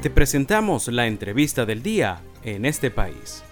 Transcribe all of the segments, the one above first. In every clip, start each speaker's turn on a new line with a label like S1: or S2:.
S1: Te presentamos la entrevista del día en este país.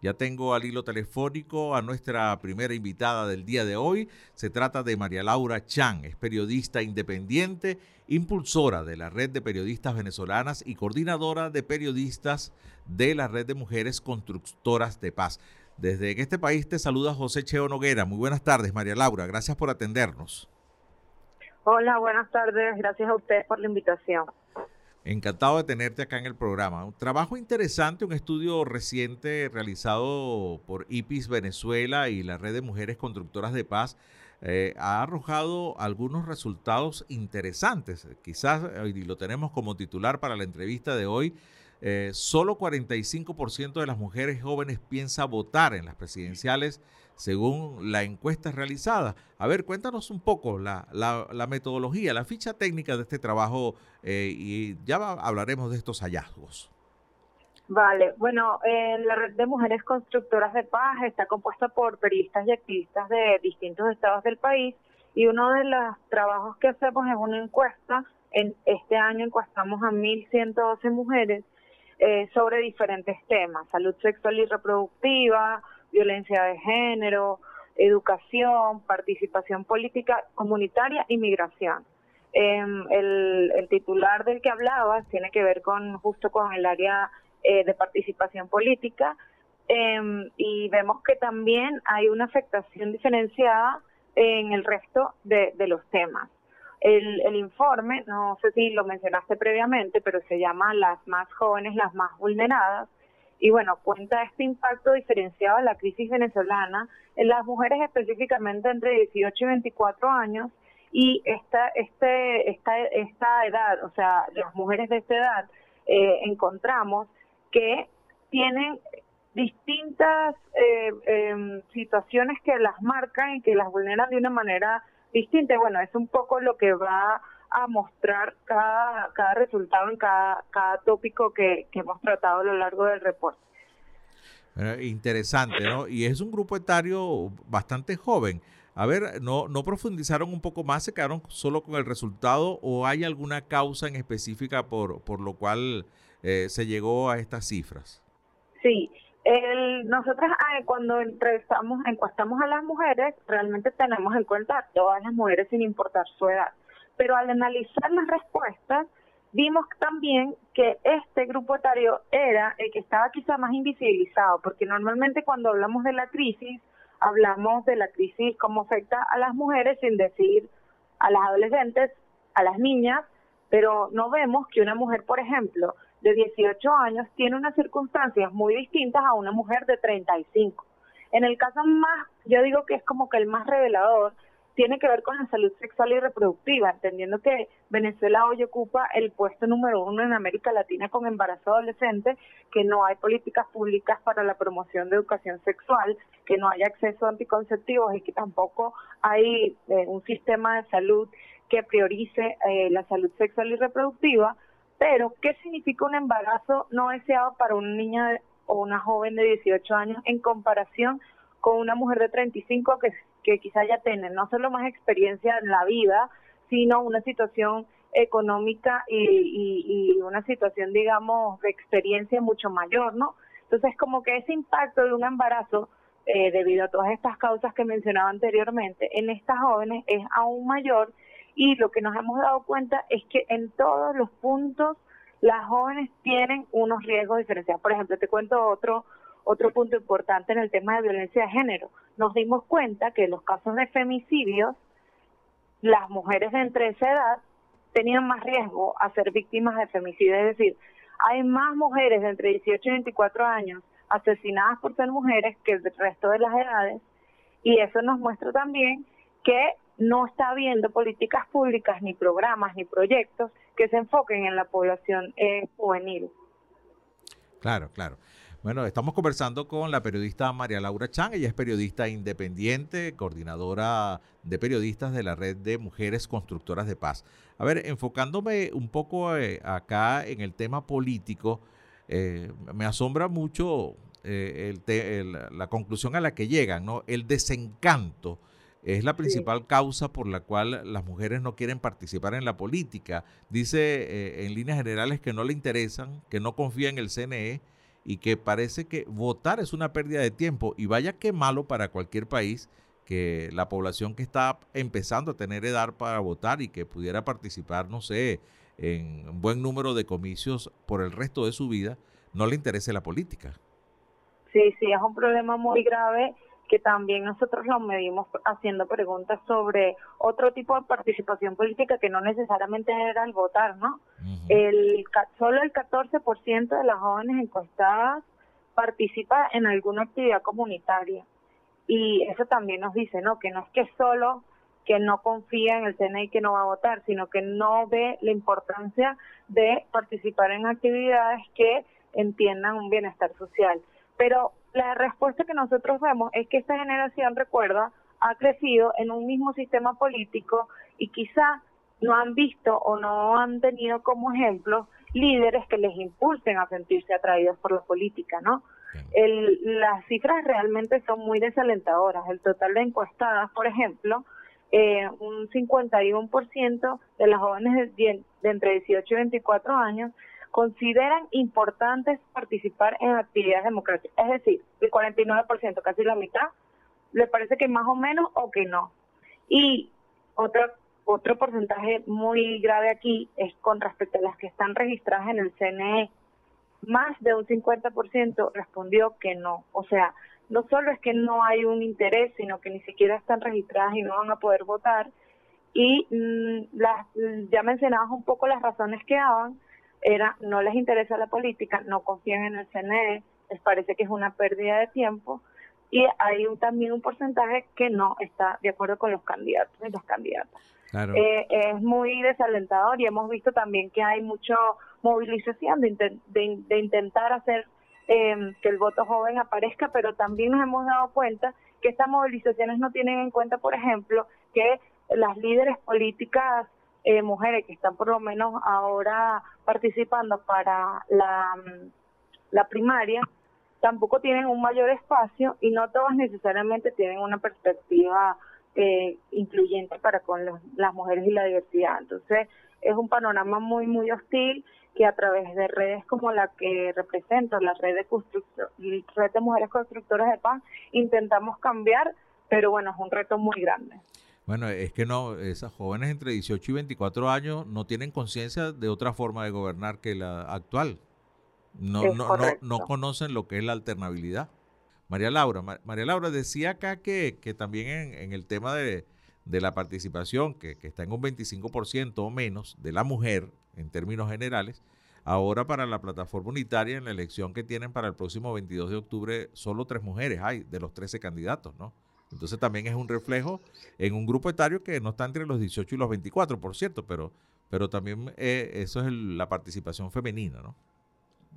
S2: Ya tengo al hilo telefónico a nuestra primera invitada del día de hoy. Se trata de María Laura Chan, es periodista independiente, impulsora de la Red de Periodistas Venezolanas y coordinadora de periodistas de la Red de Mujeres Constructoras de Paz. Desde este país te saluda José Cheo Noguera. Muy buenas tardes, María Laura. Gracias por atendernos.
S3: Hola, buenas tardes. Gracias a usted por la invitación.
S2: Encantado de tenerte acá en el programa. Un trabajo interesante, un estudio reciente realizado por IPIS Venezuela y la Red de Mujeres Constructoras de Paz eh, ha arrojado algunos resultados interesantes. Quizás, y lo tenemos como titular para la entrevista de hoy, eh, solo 45% de las mujeres jóvenes piensa votar en las presidenciales según la encuesta realizada. A ver, cuéntanos un poco la, metodología, la ficha técnica de este trabajo eh, y ya hablaremos de estos hallazgos.
S3: Vale, bueno, eh, la red de mujeres constructoras de paz está compuesta por periodistas y activistas de distintos estados del país y uno de los trabajos que hacemos es una encuesta. En este año encuestamos a 1.112 mujeres eh, sobre diferentes temas, salud sexual y reproductiva, violencia de género, educación, participación política comunitaria y migración. Em, el, titular del que hablaba tiene que ver con justo con el área eh, de participación política em, y vemos que también hay una afectación diferenciada en el resto de, los temas. El, el, informe, no sé si lo mencionaste previamente, pero se llama Las más jóvenes, las más vulneradas, y bueno, cuenta este impacto diferenciado de la crisis venezolana en las mujeres específicamente entre 18 y 24 años y esta, este, esta, esta edad, o sea, las mujeres de esta edad, eh, encontramos que tienen distintas eh, em, situaciones que las marcan y que las vulneran de una manera distinta. Bueno, es un poco lo que va a mostrar cada, cada resultado en cada, cada tópico que, hemos tratado a lo largo del reporte.
S2: interesante, ¿no? Y es un grupo etario bastante joven. A ver, ¿no, ¿no profundizaron un poco más? ¿Se quedaron solo con el resultado o hay alguna causa en específica por, por lo cual eh, se llegó a estas cifras?
S3: Sí, el, nosotros ah, cuando entrevistamos, encuestamos a las mujeres, realmente tenemos en cuenta a todas las mujeres sin importar su edad. Pero al analizar las respuestas, vimos también que este grupo etario era el que estaba quizá más invisibilizado, porque normalmente cuando hablamos de la crisis, hablamos de la crisis cómo afecta a las mujeres sin decir a las adolescentes, a las niñas, pero no vemos que una mujer, por ejemplo, de 18 años tiene unas circunstancias muy distintas a una mujer de 35. En el caso más, yo digo que es como que el más revelador, tiene que ver con la salud sexual y reproductiva, entendiendo que Venezuela hoy ocupa el puesto número uno en América Latina con embarazo adolescente, que no hay políticas públicas para la promoción de educación sexual, que no hay acceso a anticonceptivos y que tampoco hay eh, un sistema de salud que priorice eh, la salud sexual y reproductiva. Pero, ¿qué significa un embarazo no deseado para una niña o una joven de 18 años en comparación con una mujer de 35 que que quizá ya tienen no solo más experiencia en la vida, sino una situación económica y, una situación, digamos, de experiencia mucho mayor, ¿no? Entonces, como que ese impacto de un embarazo, eh, debido a todas estas causas que mencionaba anteriormente, en estas jóvenes es aún mayor y lo que nos hemos dado cuenta es que en todos los puntos las jóvenes tienen unos riesgos diferenciados. Por ejemplo, te cuento otro otro punto importante en el tema de violencia de género. Nos dimos cuenta que en los casos de femicidios, las mujeres de entre esa edad tenían más riesgo a ser víctimas de femicidio. Es decir, hay más mujeres de entre 18 y 24 años asesinadas por ser mujeres que el resto de las edades. Y eso nos muestra también que no está habiendo políticas públicas, ni programas, ni proyectos que se enfoquen en la población eh, juvenil.
S2: Claro, claro. Bueno, estamos conversando con la periodista María Laura Chan, ella es periodista independiente, coordinadora de periodistas de la red de mujeres constructoras de paz. A ver, enfocándome un poco eh, acá en el tema político, eh, me asombra mucho eh, la conclusión a la que llegan, ¿no? El desencanto es la principal causa por la cual las mujeres no quieren participar en la política. Dice eh, en líneas generales que no le interesan, que no confía en el CNE y que parece que votar es una pérdida de tiempo. Y vaya que malo para cualquier país que la población que está empezando a tener edad para votar y que pudiera participar, no sé, en un buen número de comicios por el resto de su vida, no le interese la política.
S3: Sí, sí, es un problema muy grave que también nosotros lo medimos haciendo preguntas sobre otro tipo de participación política que no necesariamente era el votar, ¿no? el, solo el 14% de las jóvenes encuestadas participa en alguna actividad comunitaria. Y eso también nos dice, ¿no? Que no es que solo que no confía en el CNI que no va a votar, sino que no ve la importancia de participar en actividades que entiendan un bienestar social. Pero la respuesta que nosotros vemos es que esta generación, recuerda, ha crecido en un mismo sistema político y quizá no han visto o no han tenido como ejemplo líderes que les impulsen a sentirse atraídos por la política, ¿no? El, las cifras realmente son muy desalentadoras. El total de encuestadas, por ejemplo, eh, un 51% de las jóvenes de, de entre 18 y 24 años consideran importantes participar en actividades democráticas. Es decir, el 49%, casi la mitad, le parece que más o menos o que no. Y otro, otro porcentaje muy grave aquí es con respecto a las que están registradas en el CNE. Más de un 50% respondió que no. O sea, no solo es que no hay un interés, sino que ni siquiera están registradas y no van a poder votar. Y mm, las, ya mencionabas un poco las razones que daban, era no les interesa la política, no confían en el CNE, les parece que es una pérdida de tiempo y hay también un porcentaje que no está de acuerdo con los candidatos y las candidatas. Eh, es muy desalentador y hemos visto también que hay mucha movilización de, de, intentar hacer em, que el voto joven aparezca, pero también nos hemos dado cuenta que estas movilizaciones no tienen en cuenta, por ejemplo, que las líderes políticas eh, mujeres que están por lo menos ahora participando para la, mm, la primaria tampoco tienen un mayor espacio y no todas necesariamente tienen una perspectiva eh, incluyente para con las mujeres y la diversidad. Entonces, es un panorama muy, muy hostil que a través de redes como la que represento, la red de, red de mujeres constructoras de paz, intentamos cambiar, pero bueno, es un reto muy grande.
S2: Bueno, es que no, esas jóvenes entre 18 y 24 años no tienen conciencia de otra forma de gobernar que la actual. No, no, no, no, conocen lo que es la alternabilidad. María Laura, María Laura decía acá que, que también en, el tema de, la participación, que, que, está en un 25% o menos de la mujer en términos generales, ahora para la plataforma unitaria en la elección que tienen para el próximo 22 de octubre, solo tres mujeres hay de los 13 candidatos, ¿no? Entonces también es un reflejo en un grupo etario que no está entre los 18 y los 24, por cierto, pero, pero también eh, eso es la participación femenina, ¿no?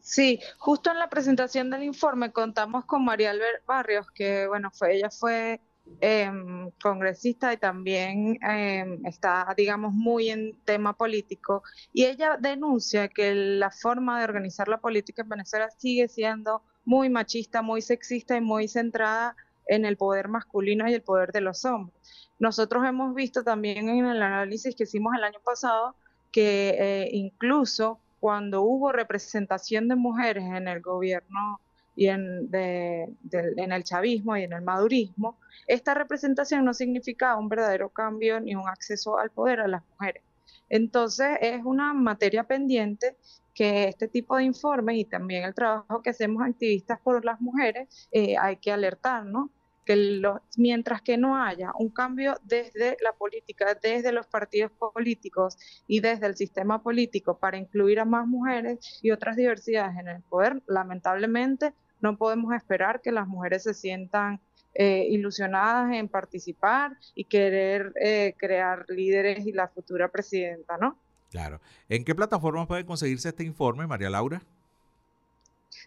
S4: Sí, justo en la presentación del informe contamos con María Albert Barrios, que bueno, fue ella fue em, congresista y también em, está, digamos, muy en tema político, y ella denuncia que la forma de organizar la política en Venezuela sigue siendo muy machista, muy sexista y muy centrada en el poder masculino y el poder de los hombres. Nosotros hemos visto también en el análisis que hicimos el año pasado que eh, incluso cuando hubo representación de mujeres en el gobierno y en, en el chavismo y en el madurismo, esta representación no significaba un verdadero cambio ni un acceso al poder a las mujeres. Entonces es una materia pendiente que este tipo de informes y también el trabajo que hacemos activistas por las mujeres eh, hay que alertar, ¿no? Que mientras que no haya un cambio desde la política, desde los partidos políticos y desde el sistema político para incluir a más mujeres y otras diversidades en el poder, lamentablemente no podemos esperar que las mujeres se sientan eh, ilusionadas en participar y querer eh, crear líderes y la futura presidenta, ¿no?
S2: Claro. ¿En qué plataformas puede conseguirse este informe, María Laura?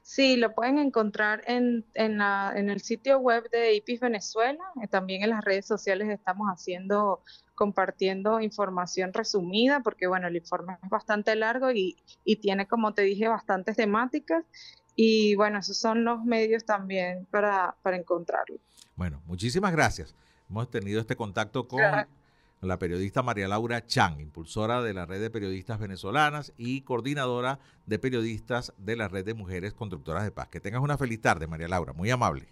S4: Sí, lo pueden encontrar en, en, la, en el sitio web de IPIS Venezuela. Eh, también en las redes sociales estamos haciendo, compartiendo información resumida, porque bueno, el informe es bastante largo y, y tiene, como te dije, bastantes temáticas. Y bueno, esos son los medios también para, para encontrarlo.
S2: Bueno, muchísimas gracias. Hemos tenido este contacto con la periodista María Laura Chan, impulsora de la red de periodistas venezolanas y coordinadora de periodistas de la red de mujeres constructoras de paz. Que tengas una feliz tarde, María Laura, muy amable.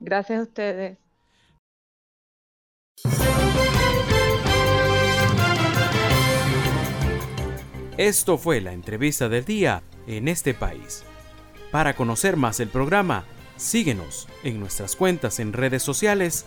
S4: Gracias a ustedes.
S1: Esto fue la entrevista del día en este país. Para conocer más el programa, síguenos en nuestras cuentas en redes sociales.